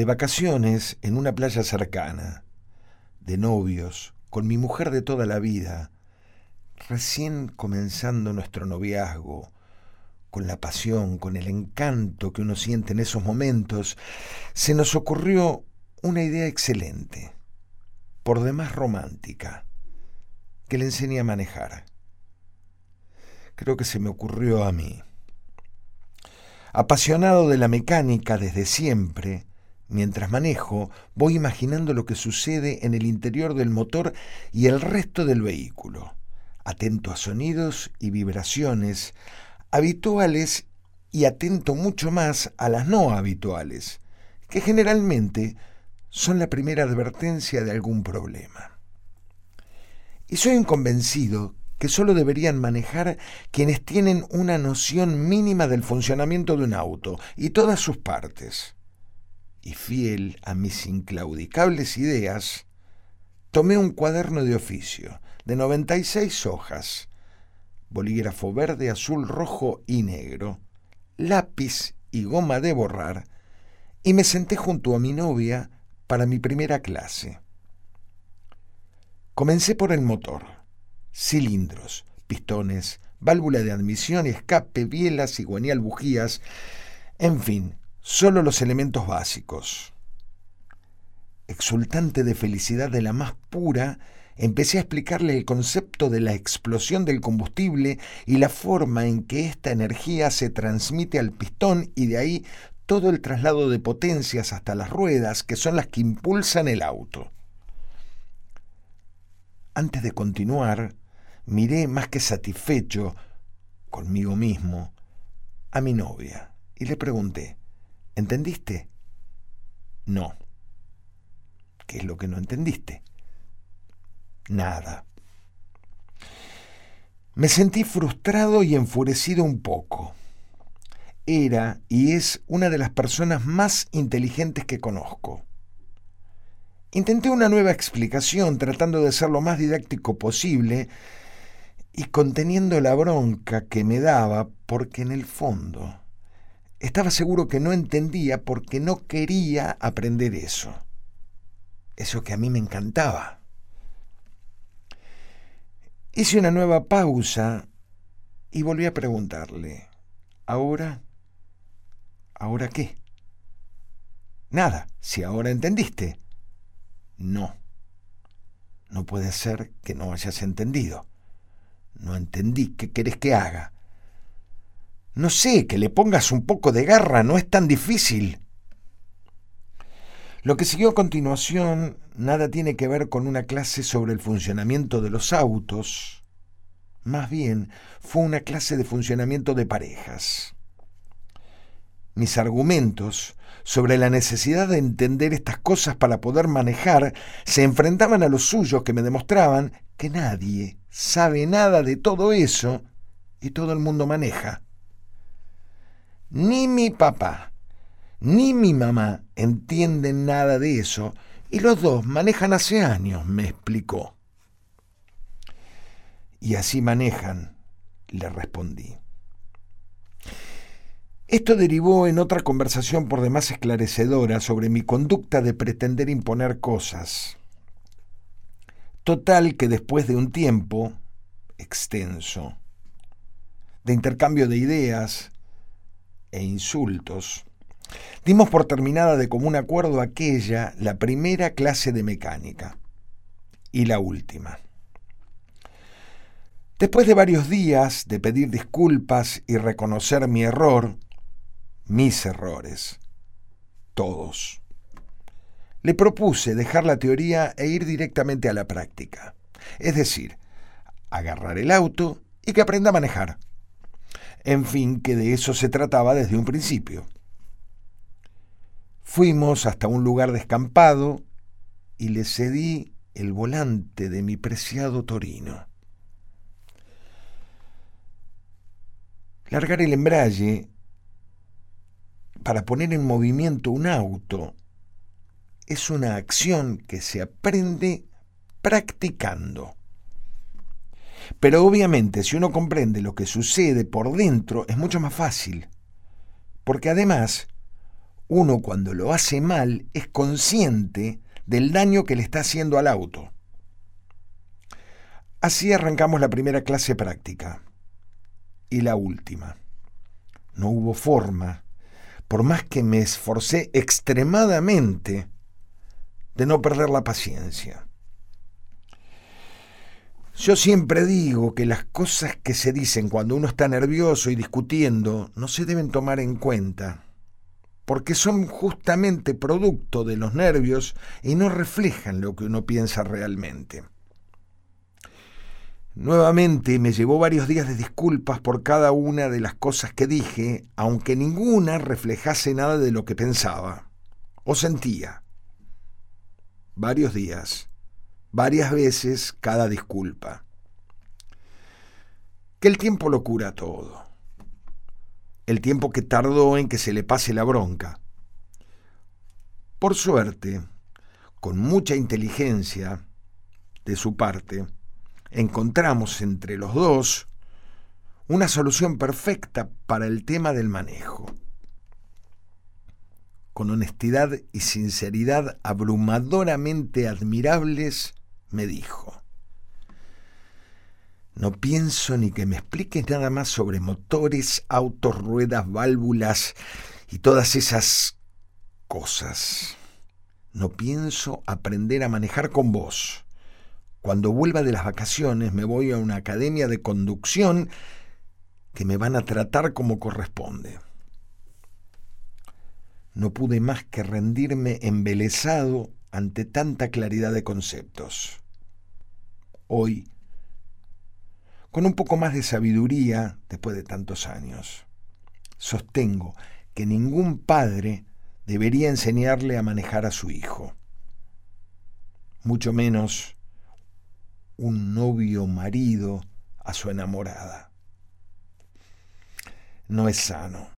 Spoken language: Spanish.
de vacaciones en una playa cercana, de novios, con mi mujer de toda la vida, recién comenzando nuestro noviazgo, con la pasión, con el encanto que uno siente en esos momentos, se nos ocurrió una idea excelente, por demás romántica, que le enseñé a manejar. Creo que se me ocurrió a mí. Apasionado de la mecánica desde siempre, mientras manejo, voy imaginando lo que sucede en el interior del motor y el resto del vehículo, atento a sonidos y vibraciones, habituales y atento mucho más a las no habituales, que generalmente son la primera advertencia de algún problema. Y soy un convencido que solo deberían manejar quienes tienen una noción mínima del funcionamiento de un auto y todas sus partes. Y fiel a mis inclaudicables ideas, tomé un cuaderno de oficio de 96 hojas, bolígrafo verde, azul, rojo y negro, lápiz y goma de borrar, y me senté junto a mi novia para mi primera clase. Comencé por el motor, cilindros, pistones, válvula de admisión y escape, bielas, cigüeñal, bujías, en fin, solo los elementos básicos. Exultante de felicidad de la más pura, empecé a explicarle el concepto de la explosión del combustible y la forma en que esta energía se transmite al pistón y de ahí todo el traslado de potencias hasta las ruedas, que son las que impulsan el auto. Antes de continuar, miré más que satisfecho conmigo mismo a mi novia y le pregunté, ¿entendiste? No. ¿Qué es lo que no entendiste? nada. Me sentí frustrado y enfurecido un poco. Era y es una de las personas más inteligentes que conozco. Intenté una nueva explicación tratando de ser lo más didáctico posible y conteniendo la bronca que me daba porque en el fondo estaba seguro que no entendía porque no quería aprender eso. Eso que a mí me encantaba. Hice una nueva pausa y volví a preguntarle, ¿ahora? ¿Ahora qué? Nada, si ahora entendiste. No. No puede ser que no hayas entendido. No entendí. ¿Qué querés que haga? No sé, que le pongas un poco de garra, no es tan difícil. Lo que siguió a continuación nada tiene que ver con una clase sobre el funcionamiento de los autos, más bien fue una clase de funcionamiento de parejas. Mis argumentos sobre la necesidad de entender estas cosas para poder manejar se enfrentaban a los suyos que me demostraban que nadie sabe nada de todo eso y todo el mundo maneja. Ni mi papá, ni mi mamá entienden nada de eso y los dos manejan hace años, me explicó. Y así manejan, le respondí. Esto derivó en otra conversación por demás esclarecedora sobre mi conducta de pretender imponer cosas. Total que después de un tiempo extenso, de intercambio de ideas e insultos, Dimos por terminada de común acuerdo aquella, la primera clase de mecánica, y la última. Después de varios días de pedir disculpas y reconocer mi error, mis errores, todos, le propuse dejar la teoría e ir directamente a la práctica. Es decir, agarrar el auto y que aprenda a manejar. En fin, que de eso se trataba desde un principio. Fuimos hasta un lugar descampado y le cedí el volante de mi preciado Torino. Largar el embrague para poner en movimiento un auto es una acción que se aprende practicando. Pero obviamente si uno comprende lo que sucede por dentro es mucho más fácil, porque además uno cuando lo hace mal es consciente del daño que le está haciendo al auto. Así arrancamos la primera clase práctica y la última. No hubo forma, por más que me esforcé extremadamente, de no perder la paciencia. Yo siempre digo que las cosas que se dicen cuando uno está nervioso y discutiendo no se deben tomar en cuenta porque son justamente producto de los nervios y no reflejan lo que uno piensa realmente. Nuevamente me llevó varios días de disculpas por cada una de las cosas que dije, aunque ninguna reflejase nada de lo que pensaba o sentía. Varios días, varias veces cada disculpa. Que el tiempo lo cura todo el tiempo que tardó en que se le pase la bronca. Por suerte, con mucha inteligencia de su parte, encontramos entre los dos una solución perfecta para el tema del manejo. Con honestidad y sinceridad abrumadoramente admirables, me dijo, no pienso ni que me expliques nada más sobre motores, autos, ruedas, válvulas y todas esas cosas. No pienso aprender a manejar con vos. Cuando vuelva de las vacaciones me voy a una academia de conducción que me van a tratar como corresponde. No pude más que rendirme embelesado ante tanta claridad de conceptos. Hoy, con un poco más de sabiduría después de tantos años. Sostengo que ningún padre debería enseñarle a manejar a su hijo, mucho menos un novio marido a su enamorada. No es sano.